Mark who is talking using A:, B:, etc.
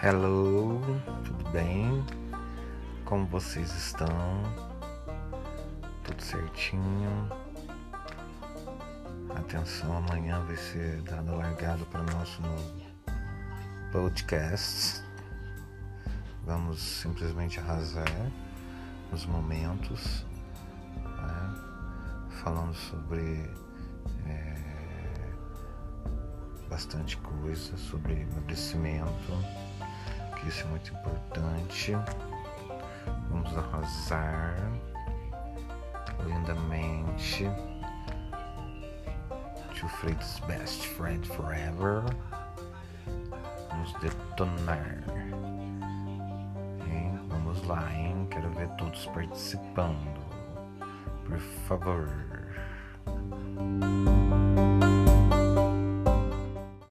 A: Hello, tudo bem? Como vocês estão? Tudo certinho? Atenção, amanhã vai ser dado largado para nosso podcast. Vamos simplesmente arrasar os momentos, né? falando sobre é, bastante coisa, sobre emagrecimento isso é muito importante. Vamos arrasar lindamente. To Fred's Best Friend Forever. Vamos detonar. Hein? Vamos lá, hein? Quero ver todos participando. Por favor.